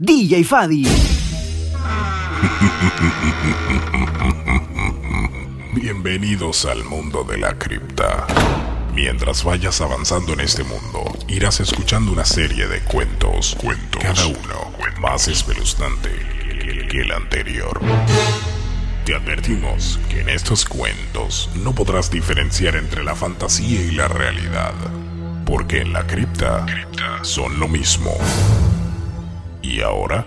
DJ Fadi. Bienvenidos al mundo de la cripta. Mientras vayas avanzando en este mundo, irás escuchando una serie de cuentos, cuentos, cada uno más espeluznante que el anterior. Te advertimos que en estos cuentos no podrás diferenciar entre la fantasía y la realidad, porque en la cripta, cripta son lo mismo. Y ahora,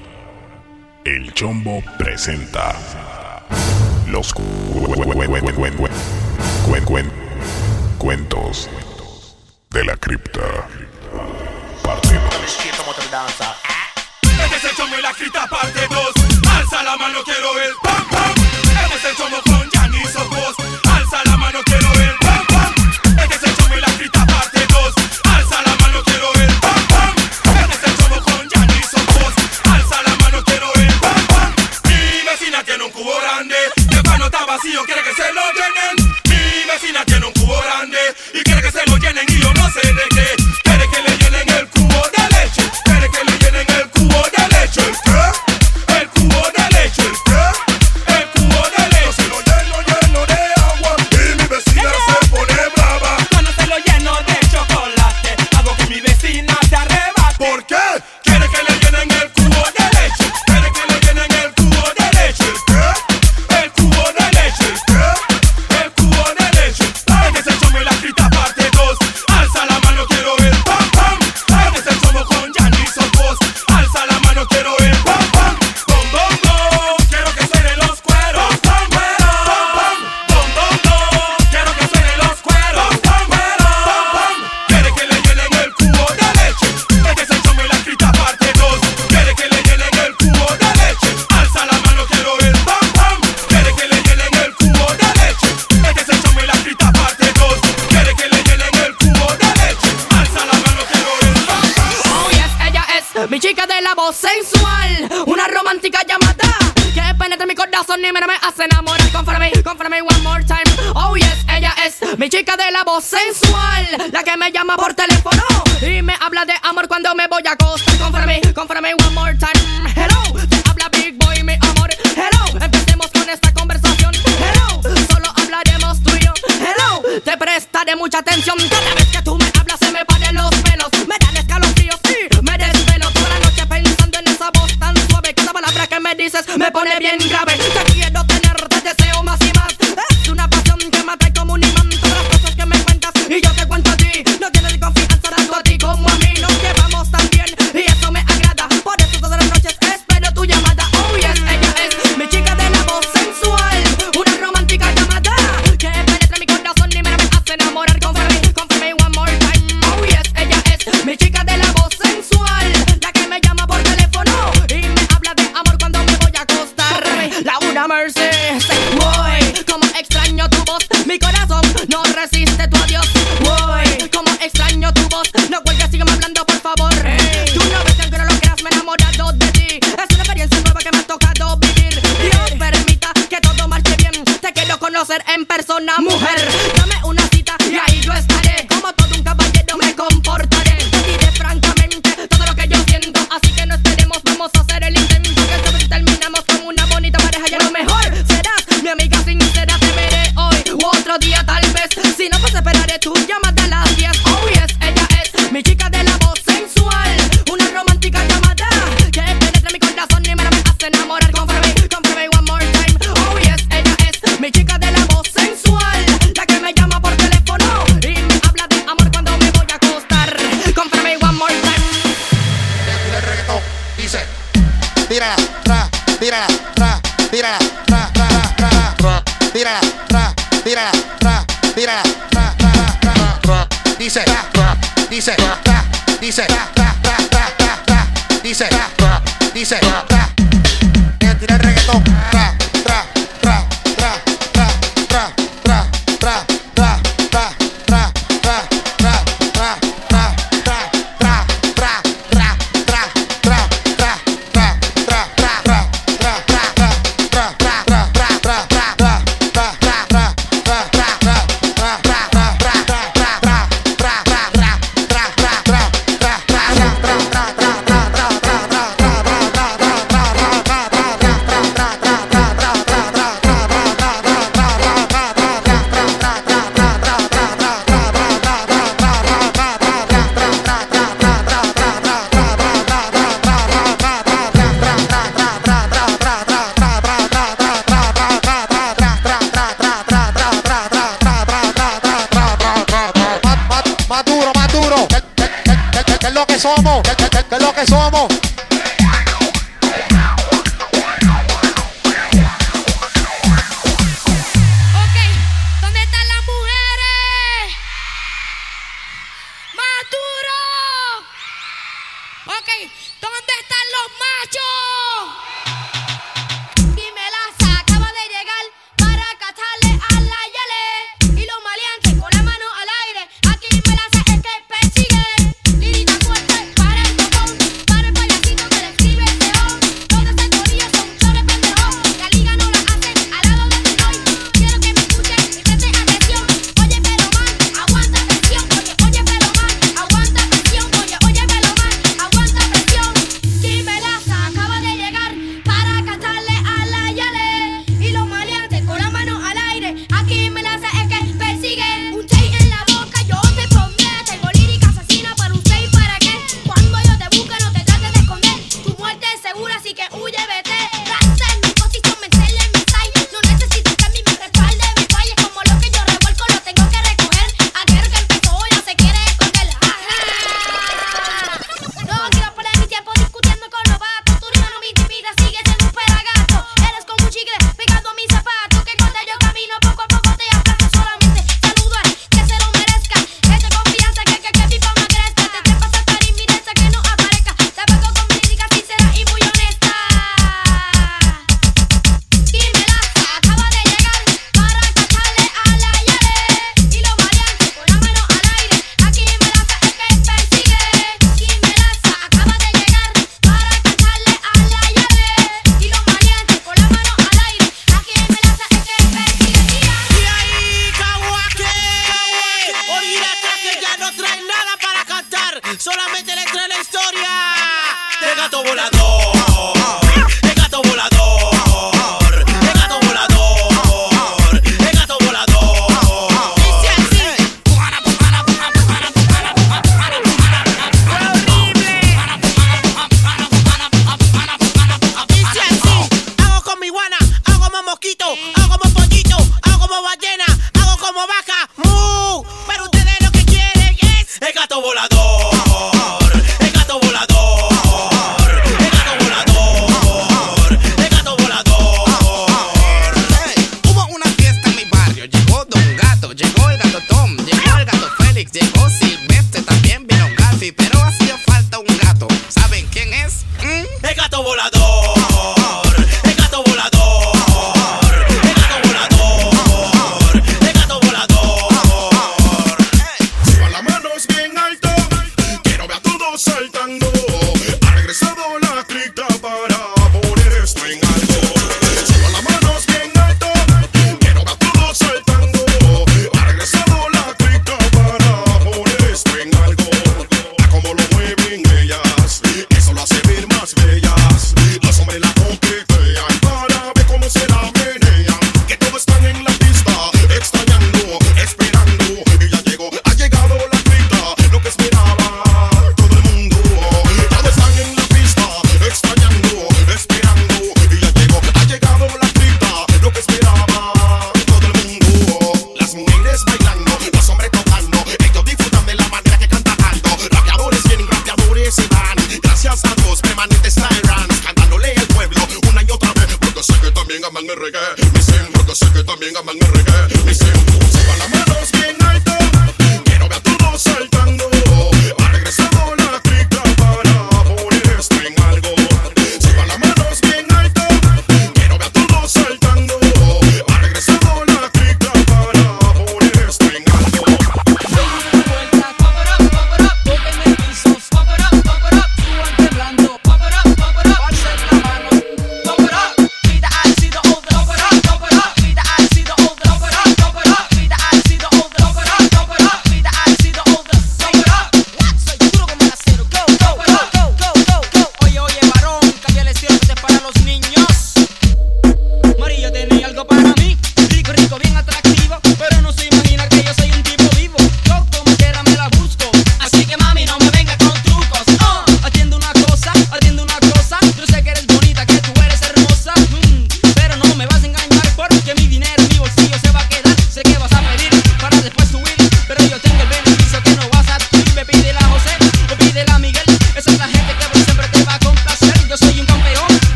el Chombo presenta los cuentos de la cripta. Parte Este es el Chombo y la cripta, parte Alza la mano, el pam pam. Este you bust. Now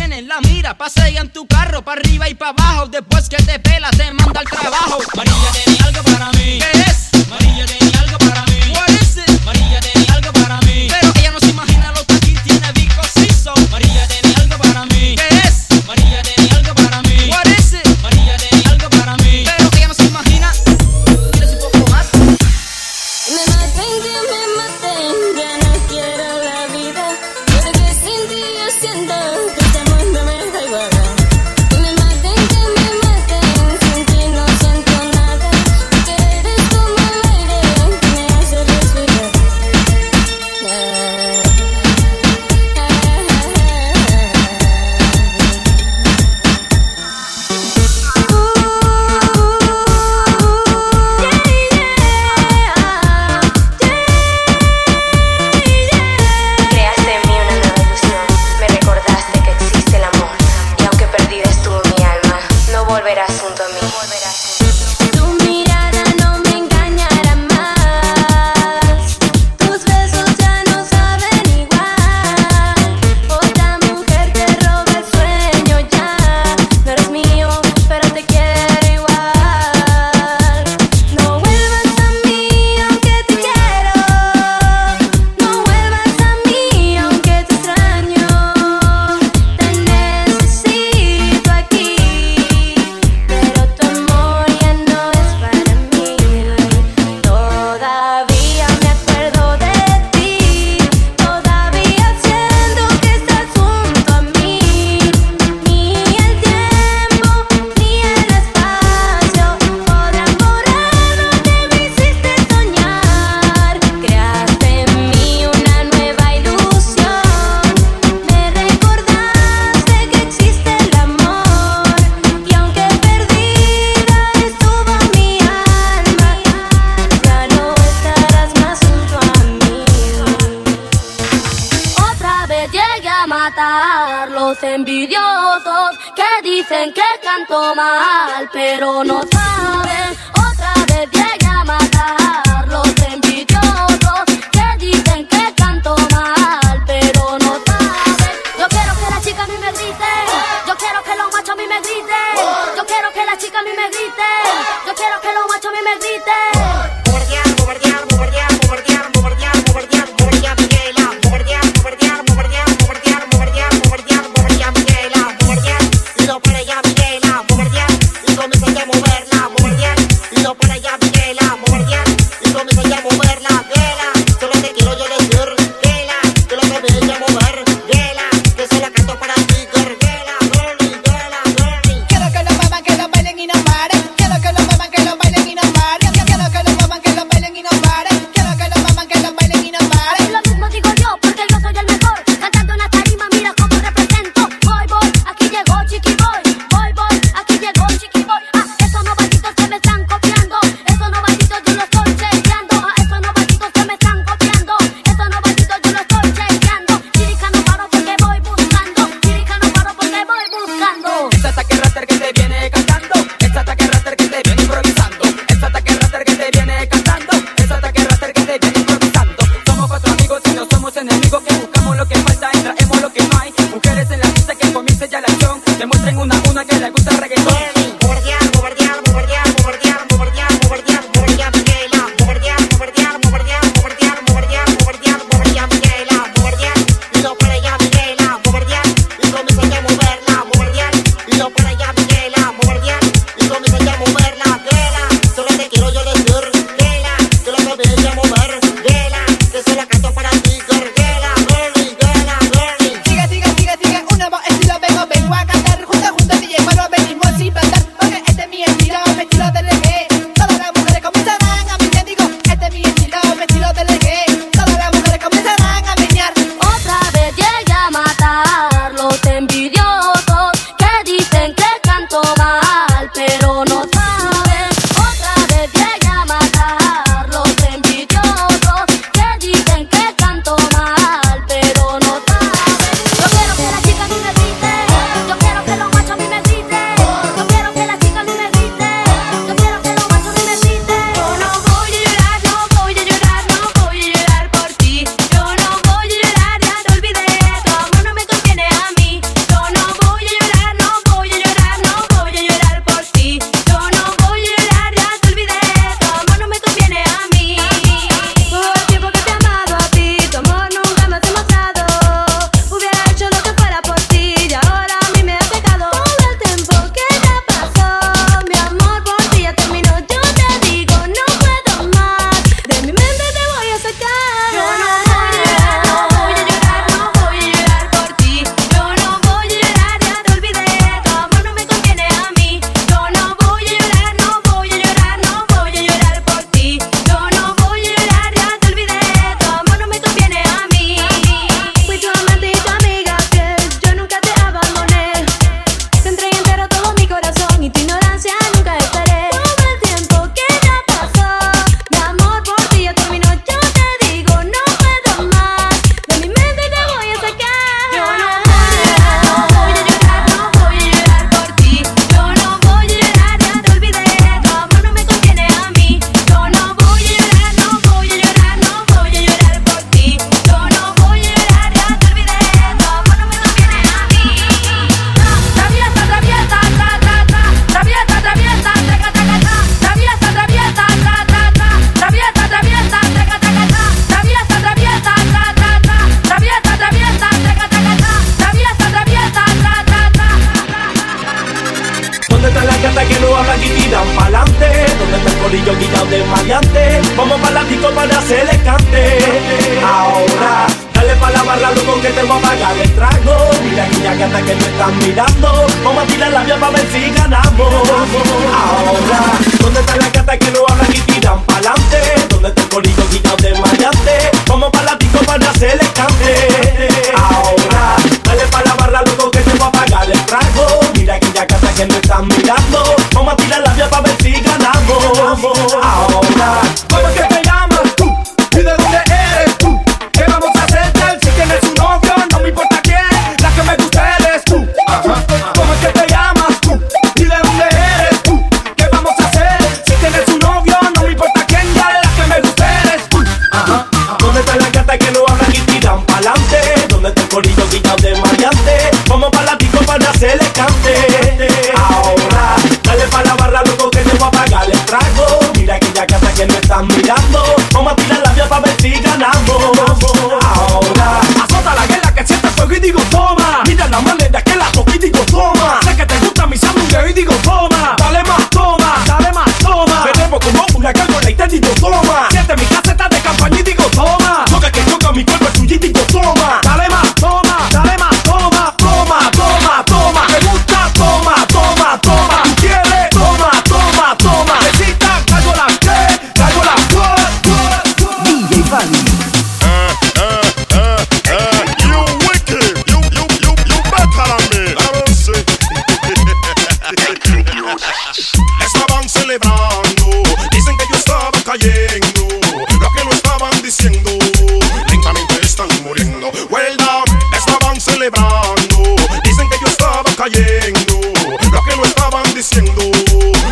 tienes la mira, pasea en tu carro, para arriba y para abajo, después que te pela te manda al trabajo.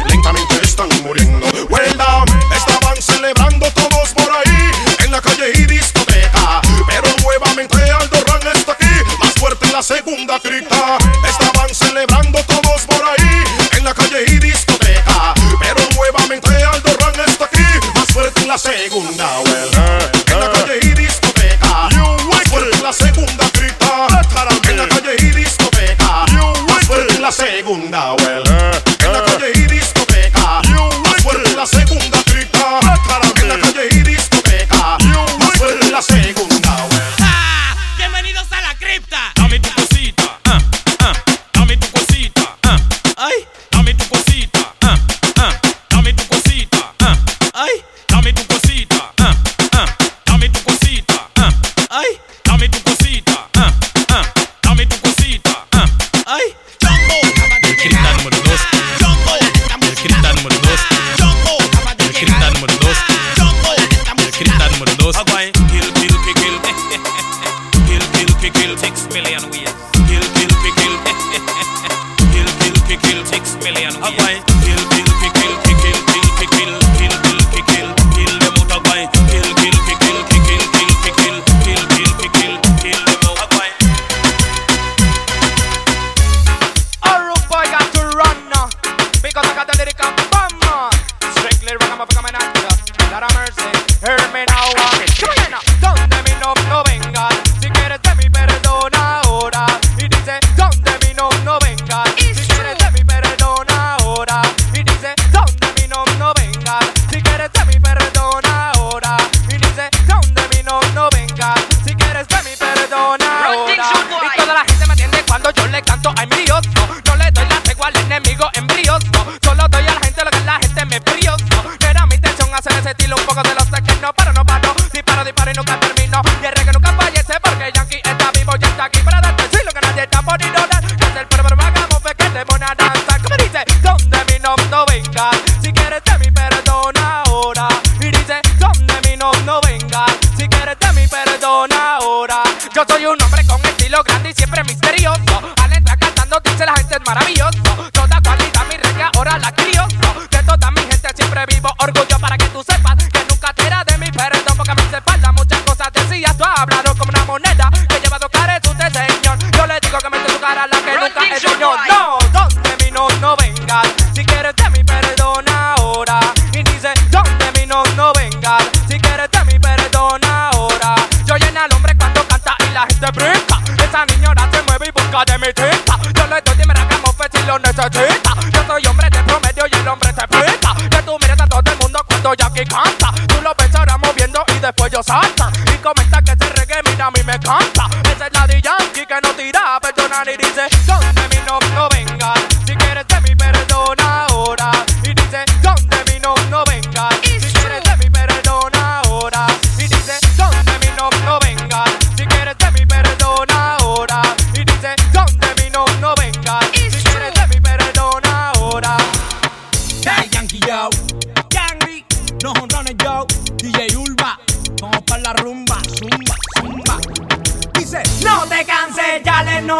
lentamente están muriendo. Well estaban celebrando todos por ahí, en la calle y discoteca. Pero nuevamente Aldo Ran está aquí, más fuerte en la segunda cripta. Estaban celebrando todos por ahí, en la calle y discoteca. Pero nuevamente Aldo Ran está aquí, más fuerte en la segunda. Well, en la calle y discoteca. Más fuerte en la segunda cripta. En la calle y discoteca. Más fuerte en la segunda. Well,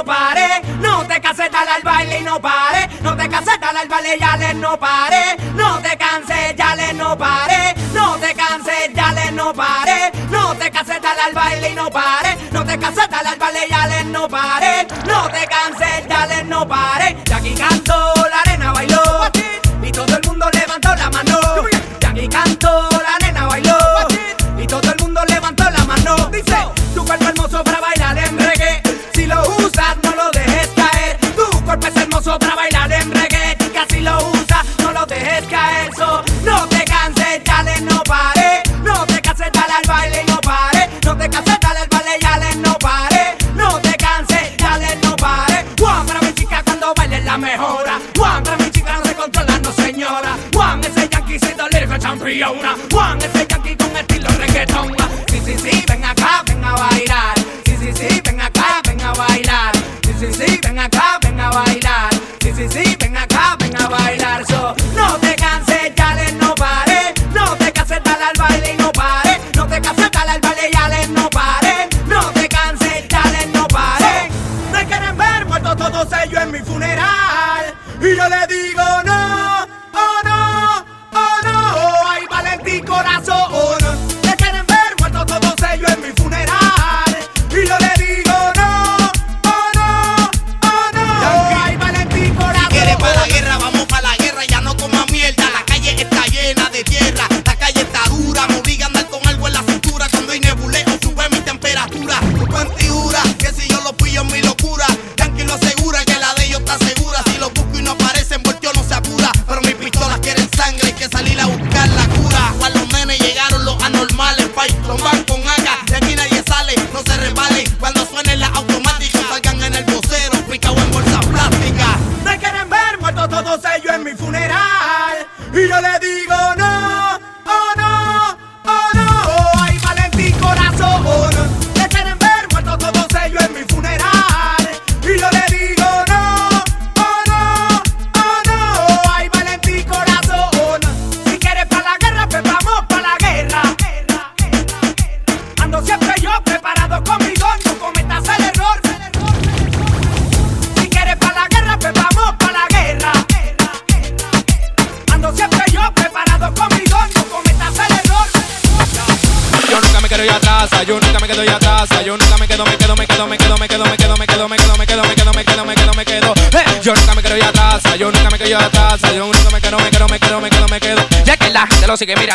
no no te cases dale al baile y no paré, no te cases dale al baile ya le no paré, no te canses ya le no paré, no te canses ya le no paré, no te cases dale al baile y no pare, no te cases dale al baile ya le no paré, no te canses ya le no paré, ya aquí canto.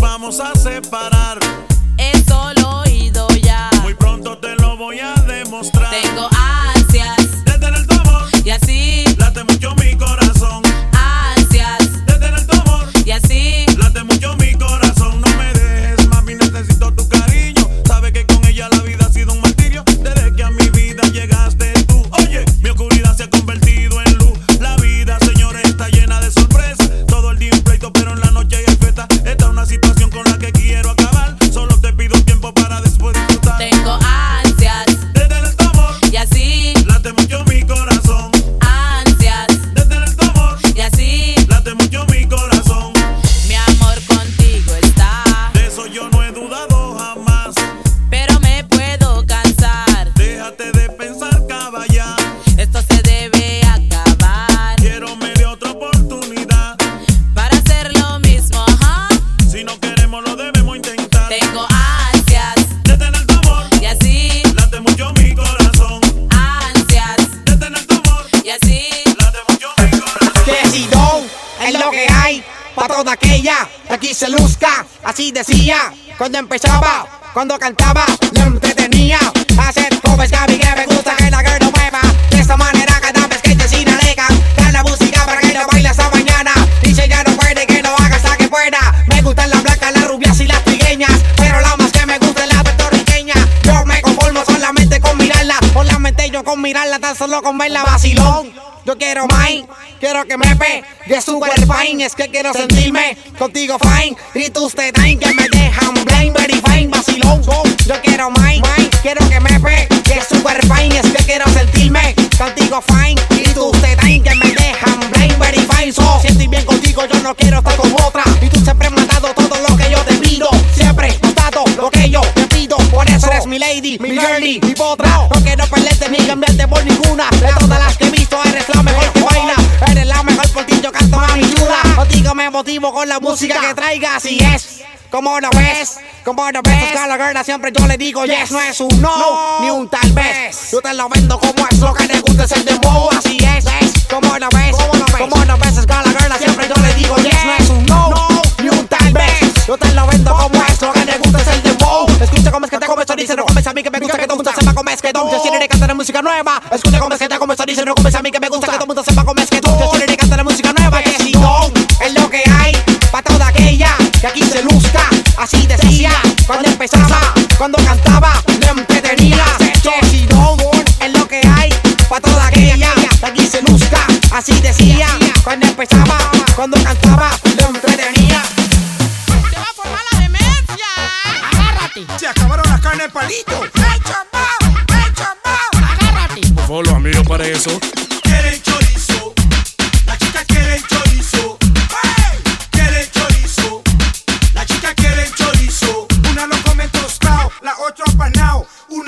vamos a separar. Super fine. Es que quiero sentirme contigo fine. Y tus tetas que me dejan blind, very fine, vacilón. Yo quiero mine, quiero que me pegue super fine. Es que quiero sentirme contigo fine. Y tus tetas que me dejan blind, very fine. So, si estoy bien contigo, yo no quiero estar con otra. Y tú siempre me has dado todo lo que yo te pido. Siempre me has dado lo que yo te pido. Por eso eres mi lady, mi girlie, mi potra. No quiero perderte ni cambiarte por ninguna. De todas las que he visto, eres la mejor Contigo me motivo con la música que traigas. Y es. Como lo ves, como lo ves, Escala Girl, siempre yo le digo yes, no es un no, ni un tal vez. Yo te lo vendo como es lo que te gusta es el dembow, así es, como lo ves, como lo ves, Escala Girl, siempre yo le digo yes, no es un no, ni un tal vez. Yo te lo vendo como es lo que te gusta es el dembow. Escucha cómo es que te comes chorizo, no comes a mí que me gusta que todo el mundo sepa cómo es que tú. Yo quiero que cantar música nueva. Escucha cómo es que te comes chorizo, no comes a mí que me gusta que todo mundo sepa cómo es que tú. Yo quiero que cantar música nueva, que si no, que hay pa' toda aquella que aquí se luzca. Así decía cuando empezaba, cuando cantaba, le entretenía. Que si no, es lo que hay pa' toda aquella que aquí se luzca. Así decía cuando empezaba, cuando cantaba, le entretenía. Se va a formar la demencia. Agárrate. Se acabaron las carnes palito. ¡Ey, chambao! ¡Ey, chambao! Agárrate. Por favor, los amigos para eso.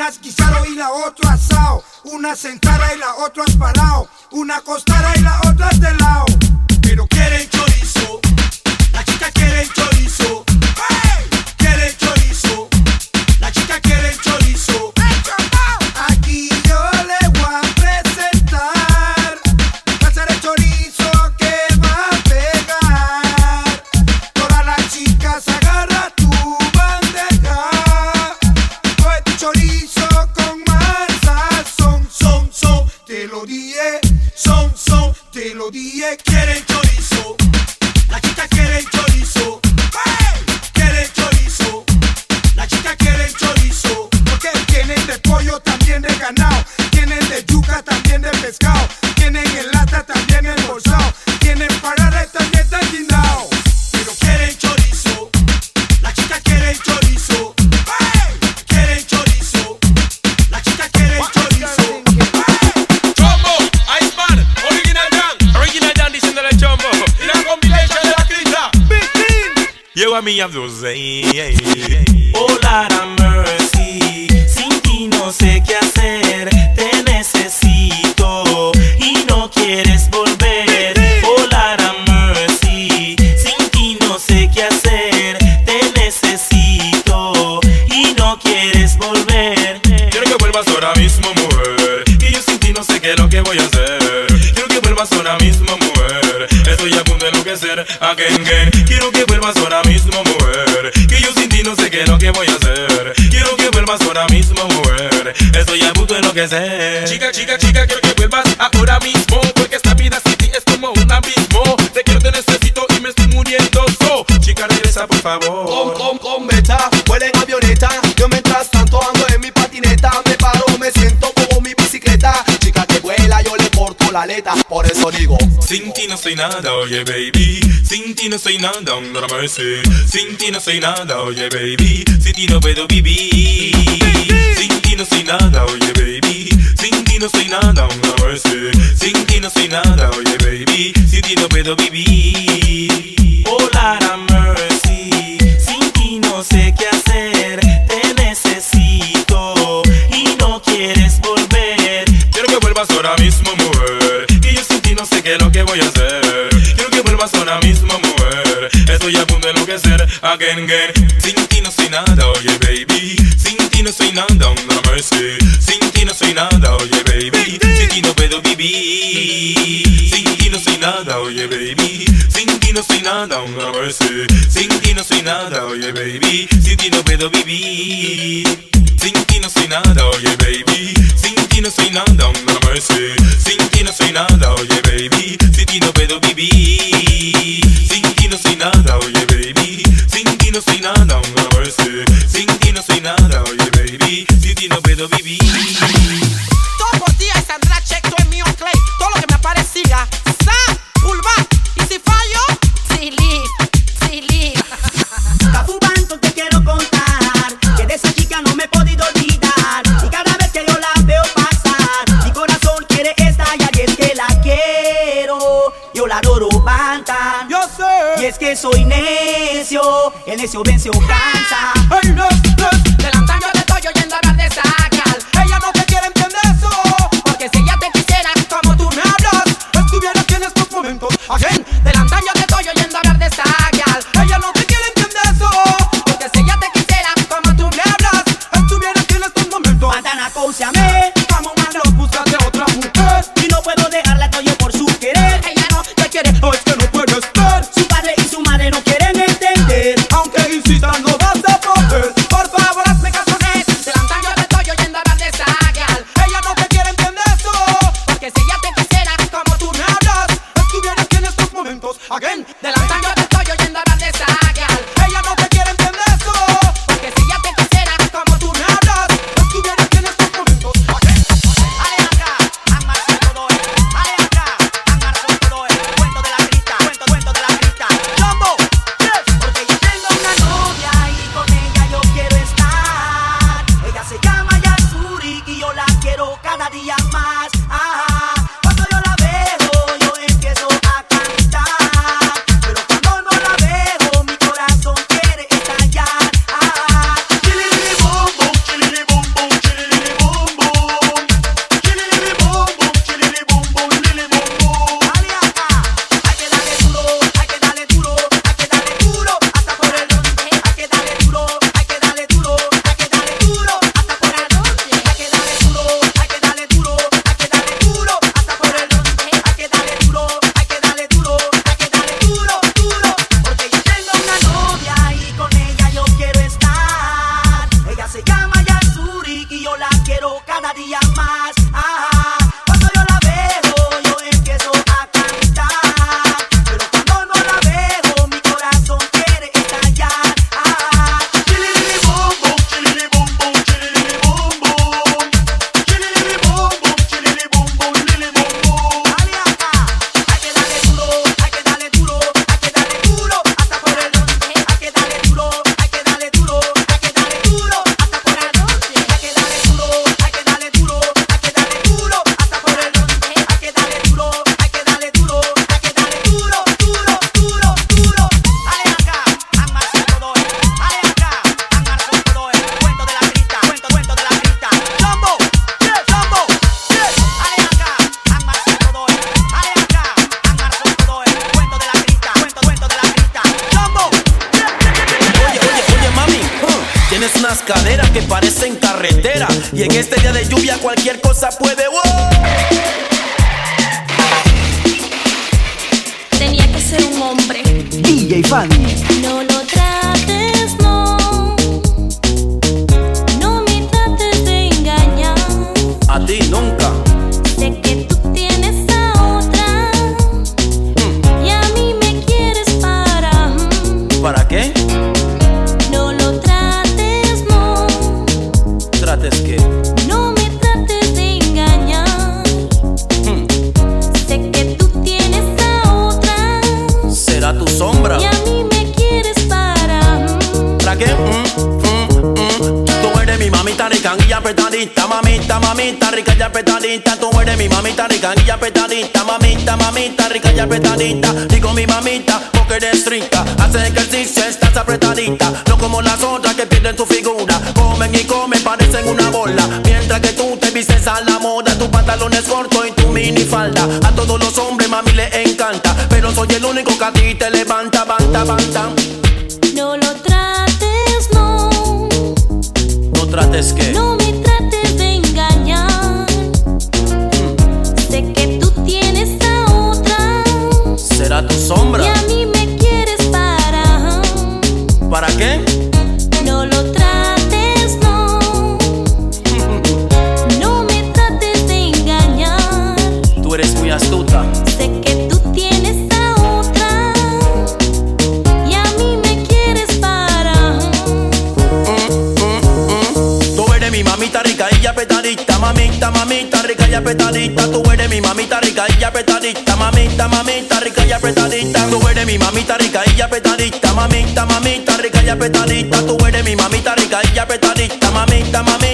Apanao. Una es guisado y la otra asado. Una sentada y la otra asparao. Una costada y la otra de lado. Chica, chica, quiero que vuelvas ahora mismo. Porque esta vida sin ti es como un abismo. Te quiero, te necesito y me estoy muriendo. So, chica, regresa, por favor. Con, con, con beta, huele en la. Por eso digo, Sin ti no soy nada, oye baby. Sin ti no soy nada, no mercy. Sin ti no soy nada, oye baby. Sin ti no puedo vivir. Sin ti no soy nada, oye baby. Sin ti no soy nada, no mercy. Sin ti no soy nada, oye baby. Sin ti no puedo vivir. Oh, Lara Mercy, sin ti no sé qué hacer, te necesito y no quieres volver. Quiero que vuelvas ahora mismo, que lo que voy a hacer. Quiero que vuelvas con la misma mujer. Estoy a punto de enloquecer. Again, again. Sin ti no soy nada, oye, baby. Sin ti no soy nada, una mercy. Sin ti no soy nada, oye, baby. Sin ti no puedo vivir. Sin ti no soy nada, oye, baby. Sin ti no soy nada, una mercy. Sin ti no soy nada, oye, baby. Sin ti no puedo vivir. Sin ti no soy nada, oye, baby. Sin ti no soy nada, una merced. Sin ti no soy nada, oye baby. Sin ti no puedo vivir. Sin ti no soy nada, oye baby. Sin ti no soy nada, una merced. Sin ti no soy nada, oye baby. Sin ti no puedo vivir. Todos los días Sandra Check, todo es mío, Clay. Todo lo que me aparecía. soy necio, el necio vence o cansa. apretadita, tú eres mi mamita rica y apretadita, mamita, mamita rica y apretadita, digo mi mamita, porque eres rica, hace ejercicio, estás apretadita, no como las otras que pierden tu figura, comen y comen, parecen una bola, mientras que tú te vistes a la moda, tus pantalones cortos y tu minifalda, a todos los hombres mami le encanta, pero soy el único que a ti te levanta, banta, banta. No lo trates, no. No trates que. y apretadita, tú eres mi mamita rica y apretadita, mamita, mamita rica y apretadita, tú eres mi mamita rica y apretadita, mamita, mamita rica y apretadita, tú eres mi mamita rica y apretadita, mamita, mamita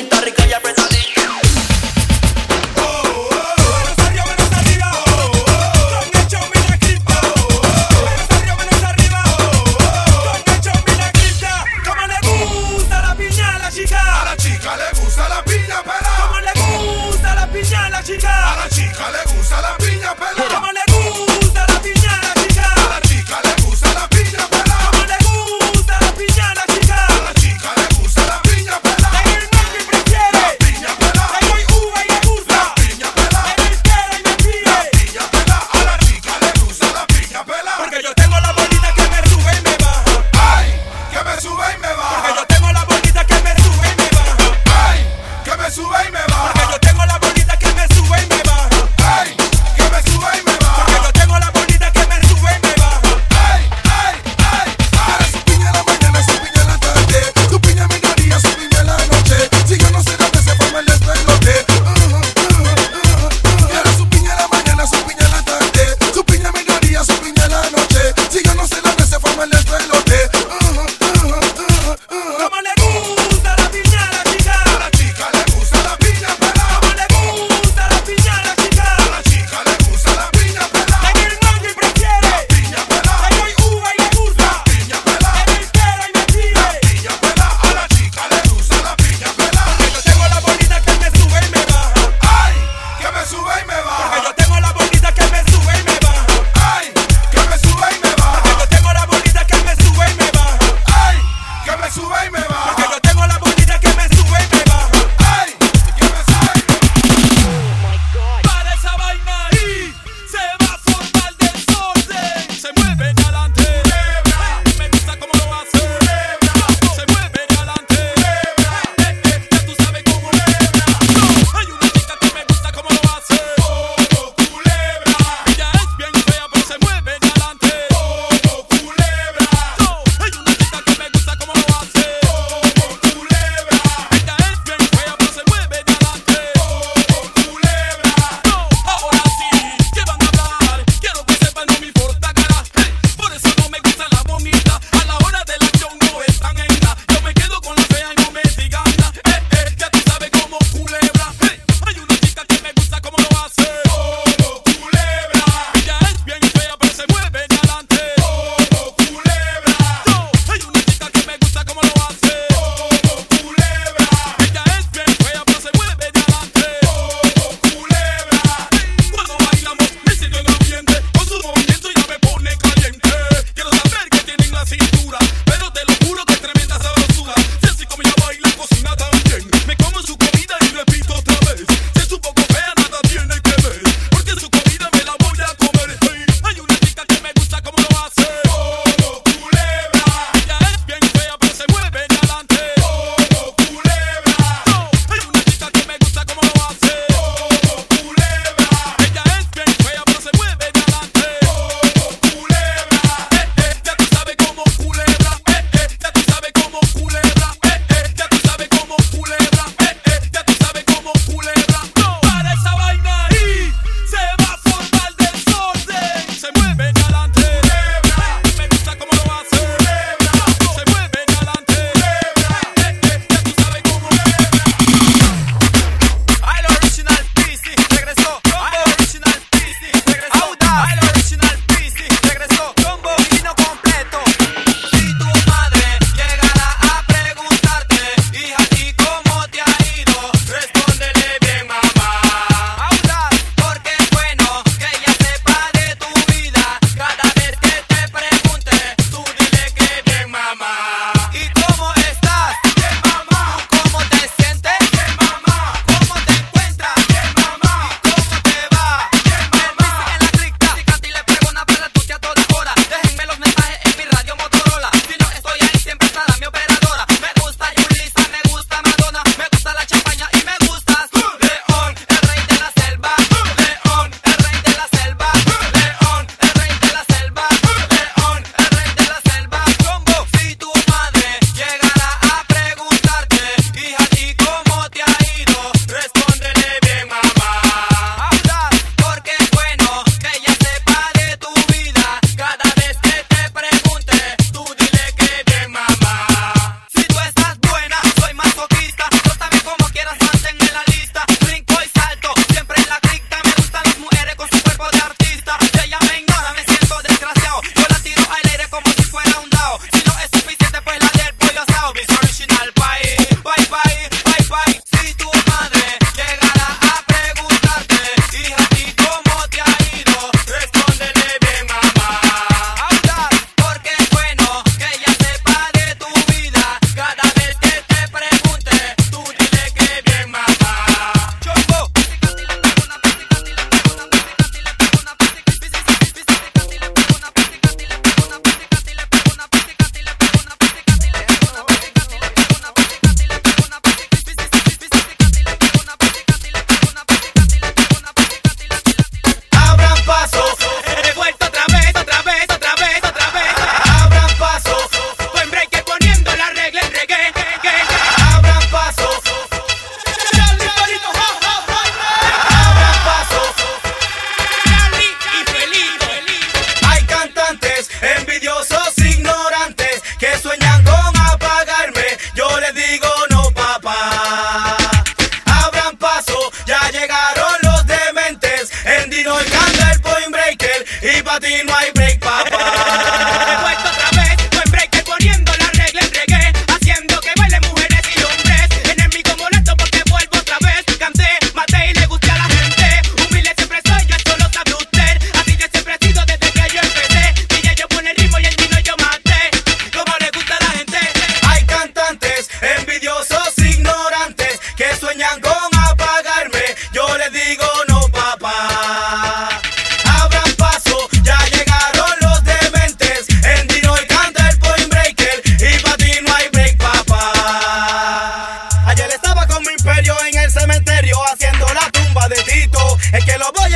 en el cementerio haciendo la tumba de Tito. Es que lo voy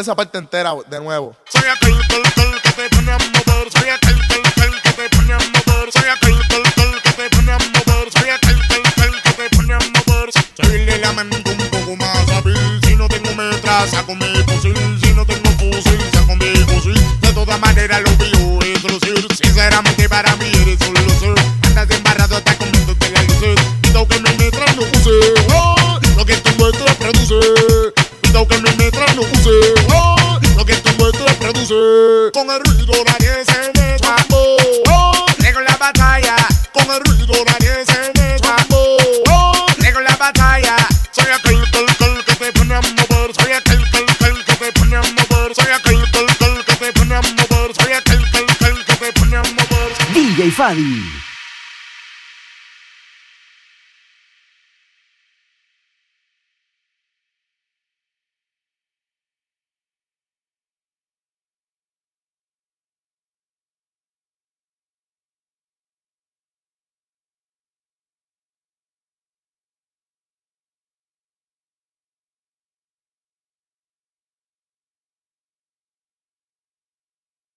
esa parte entera de nuevo. Que te ponemos mover. Soy aquel, aquel, aquel que te pone a mover. Soy aquel, aquel, aquel que te pone a mover. Seguirle la mente un poco más hábil. Si no tengo metra, saco mi fusil. Si no tengo fusil, saco mi fusil. De todas maneras lo veo es lucir. Sinceramente para mí eres un lucir. Andas embarrado hasta comiéndote la luces. Cuidado que mi metra no use. Oh, lo que tú muestras produce. Cuidado que mi metra no use. Ah, lo que tú muestras produce. Con el ruido la nadie DJ Fadi.